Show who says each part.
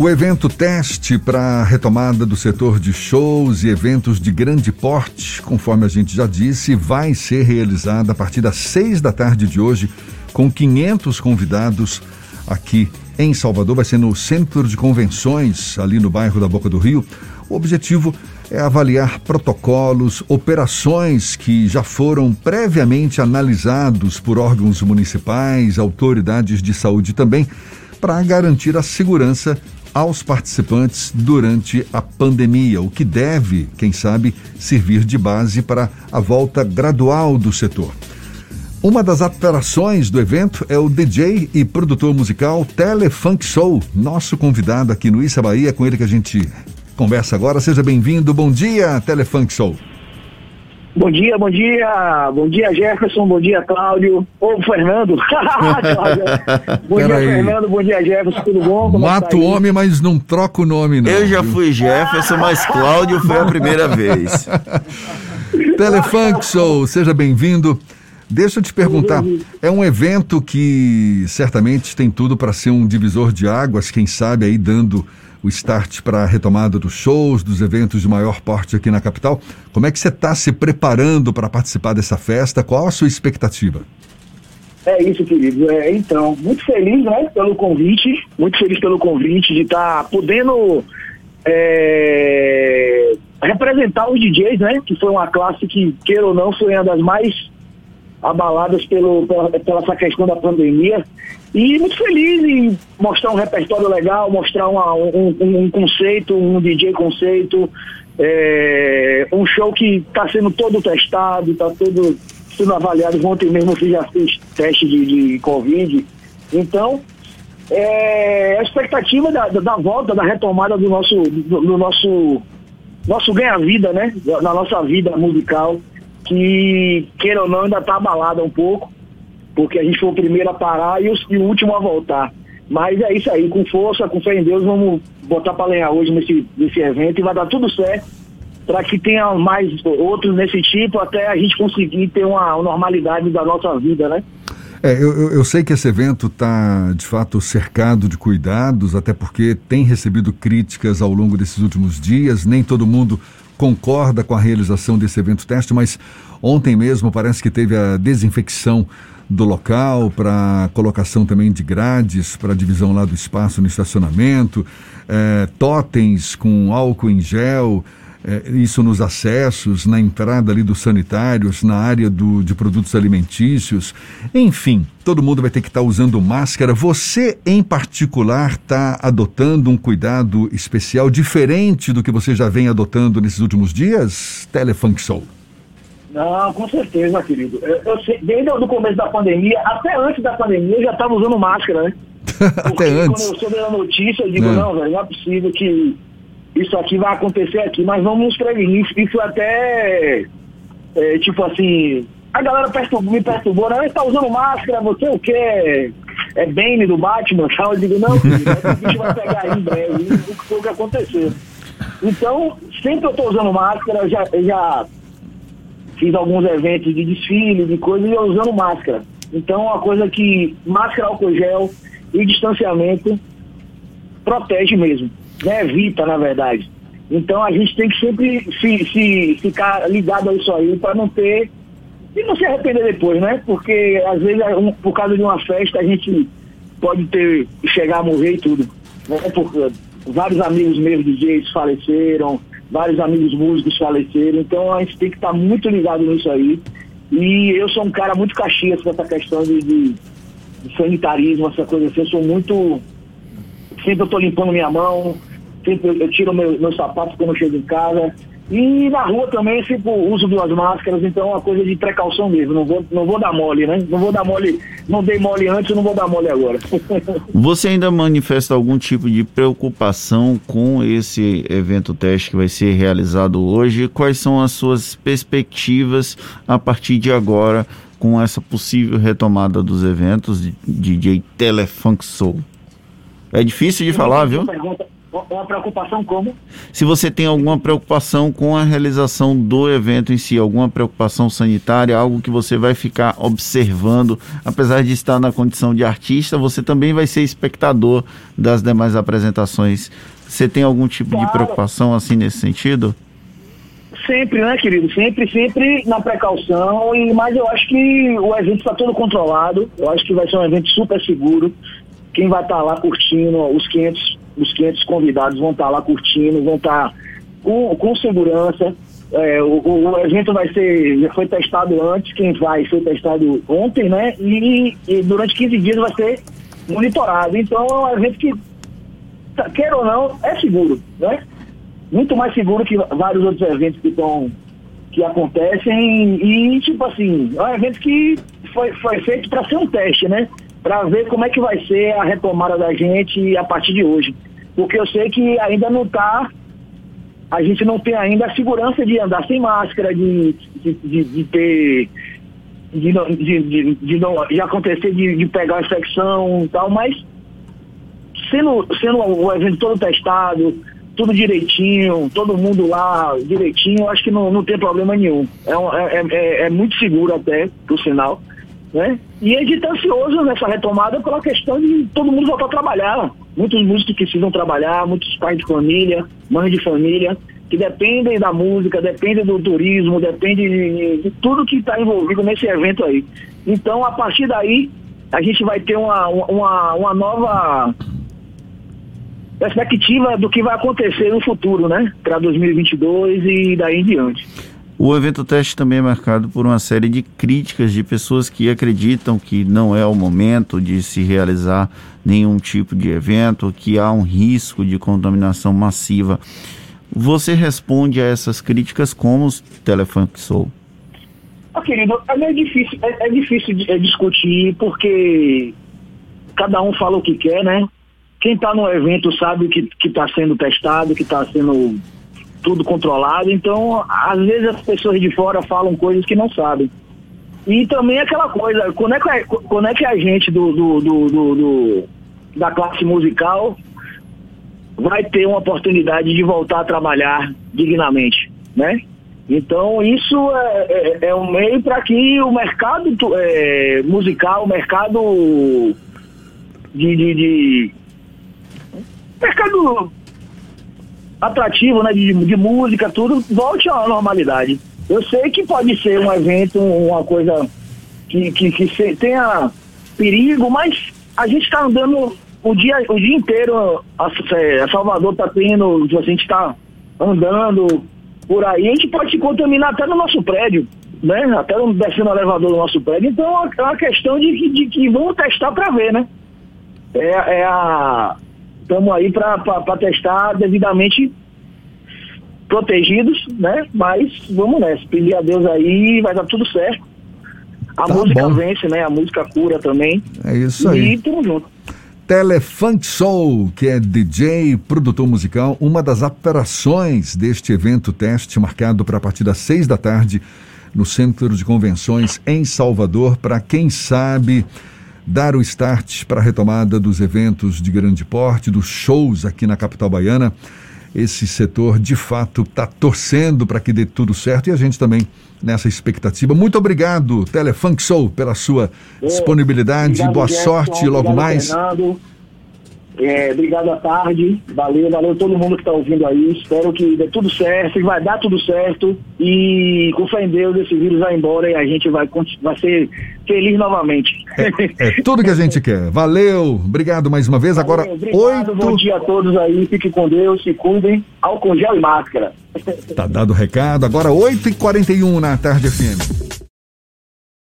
Speaker 1: O evento teste para a retomada do setor de shows e eventos de grande porte, conforme a gente já disse, vai ser realizado a partir das seis da tarde de hoje, com 500 convidados aqui em Salvador. Vai ser no Centro de Convenções, ali no bairro da Boca do Rio. O objetivo é avaliar protocolos, operações que já foram previamente analisados por órgãos municipais, autoridades de saúde também, para garantir a segurança aos participantes durante a pandemia, o que deve, quem sabe, servir de base para a volta gradual do setor. Uma das atrações do evento é o DJ e produtor musical Telefunk Soul, nosso convidado aqui no Issa Bahia, com ele que a gente conversa agora. Seja bem-vindo. Bom dia, Telefunk Soul.
Speaker 2: Bom dia, bom dia, bom dia Jefferson, bom dia Cláudio, ou Fernando. bom dia aí. Fernando, bom dia Jefferson, tudo bom?
Speaker 1: Como Mato o homem, mas não troca o nome não.
Speaker 3: Eu já fui Jefferson, mas Cláudio foi a primeira vez.
Speaker 1: Telefunk Show, seja bem-vindo. Deixa eu te perguntar, é um evento que certamente tem tudo para ser um divisor de águas, quem sabe aí dando o start para a retomada dos shows, dos eventos de maior porte aqui na capital. Como é que você está se preparando para participar dessa festa? Qual a sua expectativa?
Speaker 2: É isso, querido. É, então, muito feliz né, pelo convite, muito feliz pelo convite de estar tá podendo é, representar os DJs, né? Que foi uma classe que, queira ou não, foi uma das mais abaladas pelo, pela, pela essa questão da pandemia. E muito feliz em mostrar um repertório legal, mostrar uma, um, um, conceito, um DJ conceito, é, um show que está sendo todo testado, está todo sendo avaliado. Ontem mesmo eu já fiz teste de, de Covid. Então, é, a expectativa da, da, volta, da retomada do nosso, do, do nosso, nosso ganha-vida, né? Na nossa vida musical, que, queira ou não, ainda está abalada um pouco porque a gente foi o primeiro a parar e o, e o último a voltar. Mas é isso aí, com força, com fé em Deus, vamos botar para lenhar hoje nesse, nesse evento e vai dar tudo certo para que tenha mais outros nesse tipo até a gente conseguir ter uma, uma normalidade da nossa vida, né?
Speaker 1: É, eu, eu, sei que esse evento está, de fato, cercado de cuidados, até porque tem recebido críticas ao longo desses últimos dias. Nem todo mundo concorda com a realização desse evento teste, mas ontem mesmo parece que teve a desinfecção do local, para colocação também de grades, para divisão lá do espaço no estacionamento, é, totens com álcool em gel, é, isso nos acessos, na entrada ali dos sanitários, na área do, de produtos alimentícios. Enfim, todo mundo vai ter que estar tá usando máscara. Você, em particular, está adotando um cuidado especial diferente do que você já vem adotando nesses últimos dias? Telefunk Soul.
Speaker 2: Não, com certeza, querido. Eu, eu sei, desde o começo da pandemia, até antes da pandemia, eu já estava usando máscara, né?
Speaker 1: até antes.
Speaker 2: Quando eu soube da notícia, eu digo, não. não, velho, não é possível que isso aqui vai acontecer aqui, mas vamos nos prevenir. Isso até, é, tipo assim, a galera me perturbou, né? Tá usando máscara, você o quê? É Bane do Batman, tal? Eu digo, não, filho, o bicho vai pegar aí em breve. Foi o que aconteceu. Então, sempre eu tô usando máscara, já, já fiz alguns eventos de desfile, de coisa, e eu usando máscara. Então, uma coisa que máscara, álcool gel e distanciamento protege mesmo, né? evita, na verdade. Então, a gente tem que sempre se, se ficar ligado a isso aí para não ter. E não se arrepender depois, né? Porque, às vezes, um, por causa de uma festa, a gente pode ter chegar a morrer e tudo. Né? Porque vários amigos meus DJs faleceram, vários amigos músicos faleceram, então a gente tem que estar tá muito ligado nisso aí. E eu sou um cara muito caxias com essa questão de, de, de sanitarismo, essa coisa assim, eu sou muito. Sempre eu tô limpando minha mão, sempre eu, eu tiro meu, meus sapatos quando eu chego em casa. E na rua também sempre uso duas máscaras, então é uma coisa de precaução mesmo. Não vou, não vou dar mole, né? Não vou dar mole, não dei mole antes, não vou dar mole agora.
Speaker 3: Você ainda manifesta algum tipo de preocupação com esse evento teste que vai ser realizado hoje? Quais são as suas perspectivas a partir de agora com essa possível retomada dos eventos de DJ Telefunk Soul? É difícil de falar, viu?
Speaker 2: Pergunta Uma preocupação como?
Speaker 3: Se você tem alguma preocupação com a realização do evento em si, alguma preocupação sanitária, algo que você vai ficar observando, apesar de estar na condição de artista, você também vai ser espectador das demais apresentações. Você tem algum tipo claro. de preocupação assim nesse sentido?
Speaker 2: Sempre, né, querido? Sempre, sempre na precaução. E mas eu acho que o evento está todo controlado. Eu acho que vai ser um evento super seguro. Quem vai estar tá lá curtindo, os 500 os 500 convidados vão estar lá curtindo, vão estar com, com segurança. É, o, o, evento vai ser, já foi testado antes, quem vai foi testado ontem, né? E, e, durante 15 dias vai ser monitorado. Então é um evento que, tá, queira ou não, é seguro, né? Muito mais seguro que vários outros eventos que estão que acontecem e tipo assim, é um evento que foi, foi feito para ser um teste, né? Para ver como é que vai ser a retomada da gente a partir de hoje porque eu sei que ainda não está, a gente não tem ainda a segurança de andar sem máscara, de, de, de, de ter. De, de, de, de, não, de acontecer de, de pegar infecção e tal, mas sendo, sendo o evento todo testado, tudo direitinho, todo mundo lá direitinho, acho que não, não tem problema nenhum. É, é, é, é muito seguro até, por sinal. Né? E está ansioso nessa retomada pela questão de todo mundo voltar a trabalhar. Muitos músicos precisam trabalhar, muitos pais de família, mães de família, que dependem da música, dependem do turismo, dependem de, de tudo que está envolvido nesse evento aí. Então, a partir daí, a gente vai ter uma, uma, uma nova perspectiva do que vai acontecer no futuro, né? Para 2022 e daí em diante.
Speaker 3: O evento teste também é marcado por uma série de críticas de pessoas que acreditam que não é o momento de se realizar nenhum tipo de evento, que há um risco de contaminação massiva. Você responde a essas críticas como Telefunk Soul?
Speaker 2: Ah, querido, é difícil, é, é difícil de, é discutir porque cada um fala o que quer, né? Quem está no evento sabe que está sendo testado, que está sendo tudo controlado. Então, às vezes as pessoas de fora falam coisas que não sabem. E também aquela coisa, quando é que, quando é que a gente do, do, do, do, da classe musical vai ter uma oportunidade de voltar a trabalhar dignamente, né? Então isso é, é, é um meio para que o mercado é, musical, o mercado de, de, de mercado atrativo, né, de, de música, tudo, volte à normalidade. Eu sei que pode ser um evento, uma coisa que, que, que tenha perigo, mas a gente está andando o dia, o dia inteiro, a, a Salvador está tendo, a gente está andando por aí, a gente pode se contaminar até no nosso prédio, né? Até descendo o elevador do nosso prédio. Então é uma questão de, de que vamos testar para ver, né? É, é a estamos aí para testar devidamente protegidos, né? Mas vamos nessa, pedir a Deus aí, vai dar tudo certo. A tá música bom. vence, né? A música cura também.
Speaker 1: É isso aí.
Speaker 2: E tamo junto.
Speaker 1: Telefunk Soul, que é DJ, produtor musical, uma das atrações deste evento teste, marcado para a partir das seis da tarde no Centro de Convenções em Salvador, para quem sabe dar o start para a retomada dos eventos de grande porte, dos shows aqui na capital baiana. Esse setor, de fato, está torcendo para que dê tudo certo e a gente também nessa expectativa. Muito obrigado, Telefunk Show, pela sua disponibilidade. Obrigado, Boa Gerson, sorte logo mais.
Speaker 2: Fernando. É, obrigado à tarde. Valeu, valeu todo mundo que está ouvindo aí. Espero que dê tudo certo, vai dar tudo certo. E com fé em Deus, esse vírus vai embora e a gente vai, vai ser feliz novamente.
Speaker 1: É, é tudo que a gente quer. Valeu, obrigado mais uma vez. Valeu, Agora, 8...
Speaker 2: bom dia a todos aí. Fiquem com Deus, se cuidem. Álcool gel e máscara.
Speaker 1: Tá dado o recado. Agora, 8h41 na tarde FM.